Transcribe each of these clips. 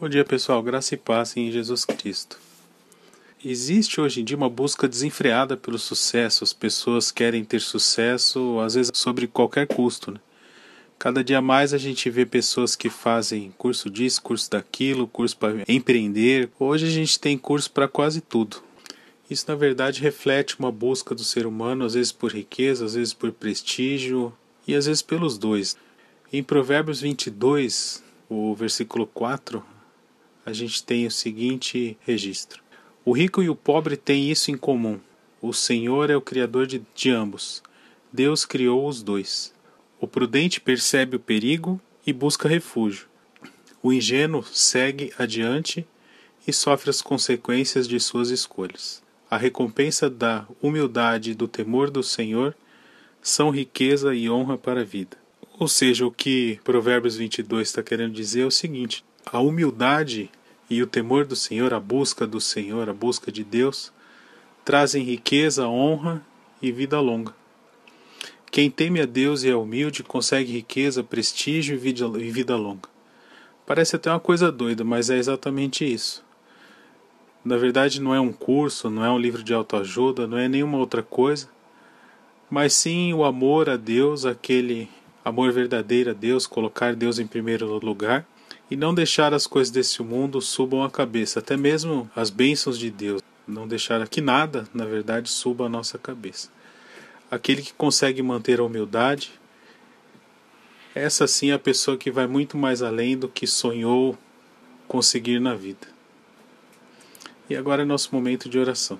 Bom dia, pessoal. Graça e paz em Jesus Cristo. Existe hoje em dia uma busca desenfreada pelo sucesso. As pessoas querem ter sucesso, às vezes sobre qualquer custo. Né? Cada dia mais a gente vê pessoas que fazem curso disso, curso daquilo, curso para empreender. Hoje a gente tem curso para quase tudo. Isso na verdade reflete uma busca do ser humano, às vezes por riqueza, às vezes por prestígio e às vezes pelos dois. Em Provérbios 22, o versículo 4, a gente tem o seguinte registro: O rico e o pobre têm isso em comum. O Senhor é o Criador de, de ambos. Deus criou os dois. O prudente percebe o perigo e busca refúgio. O ingênuo segue adiante e sofre as consequências de suas escolhas. A recompensa da humildade e do temor do Senhor são riqueza e honra para a vida. Ou seja, o que Provérbios 22 está querendo dizer é o seguinte: a humildade e o temor do Senhor, a busca do Senhor, a busca de Deus, trazem riqueza, honra e vida longa. Quem teme a Deus e é humilde consegue riqueza, prestígio e vida, longa. Parece até uma coisa doida, mas é exatamente isso. Na verdade, não é um curso, não é um livro de autoajuda, não é nenhuma outra coisa, mas sim o amor a Deus, aquele amor verdadeiro a Deus, colocar Deus em primeiro lugar e não deixar as coisas desse mundo subam a cabeça, até mesmo as bênçãos de Deus, não deixar que nada, na verdade, suba a nossa cabeça. Aquele que consegue manter a humildade, essa sim é a pessoa que vai muito mais além do que sonhou conseguir na vida. E agora é nosso momento de oração.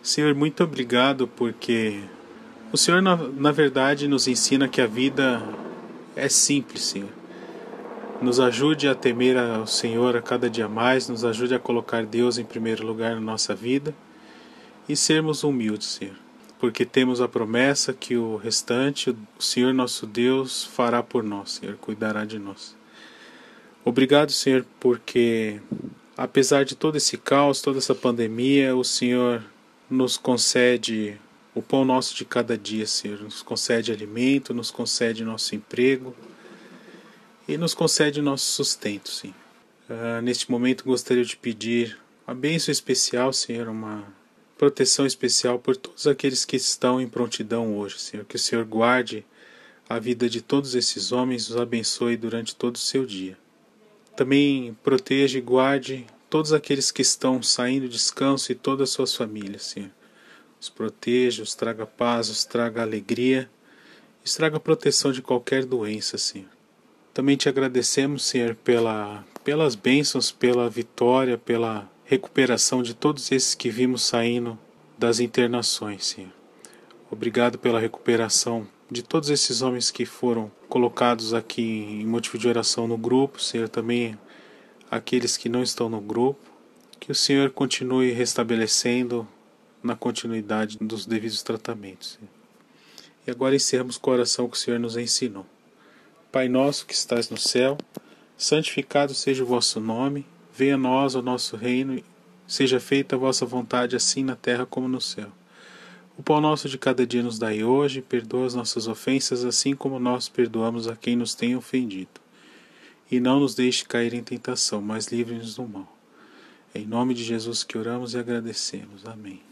Senhor, muito obrigado porque o Senhor, na, na verdade, nos ensina que a vida é simples, Senhor nos ajude a temer ao Senhor a cada dia mais, nos ajude a colocar Deus em primeiro lugar na nossa vida e sermos humildes, Senhor, porque temos a promessa que o restante, o Senhor nosso Deus, fará por nós, Senhor, cuidará de nós. Obrigado, Senhor, porque apesar de todo esse caos, toda essa pandemia, o Senhor nos concede o pão nosso de cada dia, Senhor, nos concede alimento, nos concede nosso emprego e nos concede nosso sustento, sim. Uh, neste momento gostaria de pedir uma bênção especial, Senhor, uma proteção especial por todos aqueles que estão em prontidão hoje, Senhor. Que o Senhor guarde a vida de todos esses homens, os abençoe durante todo o seu dia. Também proteja e guarde todos aqueles que estão saindo de descanso e todas as suas famílias, Senhor. Os proteja, os traga paz, os traga alegria, os traga proteção de qualquer doença, Senhor. Também te agradecemos, Senhor, pela, pelas bênçãos, pela vitória, pela recuperação de todos esses que vimos saindo das internações, Senhor. Obrigado pela recuperação de todos esses homens que foram colocados aqui em motivo de oração no grupo, Senhor, também aqueles que não estão no grupo. Que o Senhor continue restabelecendo na continuidade dos devidos tratamentos. Senhor. E agora encerramos com a oração que o Senhor nos ensinou. Pai nosso que estás no céu, santificado seja o vosso nome, venha a nós o nosso reino, seja feita a vossa vontade assim na terra como no céu. O pão nosso de cada dia nos dai hoje, perdoa as nossas ofensas, assim como nós perdoamos a quem nos tem ofendido. E não nos deixe cair em tentação, mas livre-nos do mal. Em nome de Jesus que oramos e agradecemos. Amém.